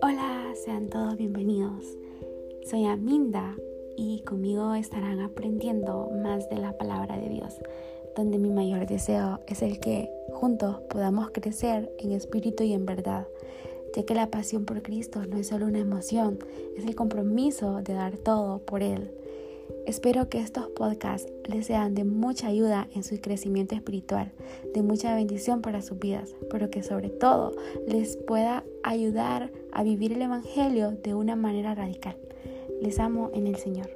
Hola, sean todos bienvenidos. Soy Aminda y conmigo estarán aprendiendo más de la palabra de Dios, donde mi mayor deseo es el que juntos podamos crecer en espíritu y en verdad, ya que la pasión por Cristo no es solo una emoción, es el compromiso de dar todo por Él. Espero que estos podcasts les sean de mucha ayuda en su crecimiento espiritual, de mucha bendición para sus vidas, pero que sobre todo les pueda ayudar a vivir el Evangelio de una manera radical. Les amo en el Señor.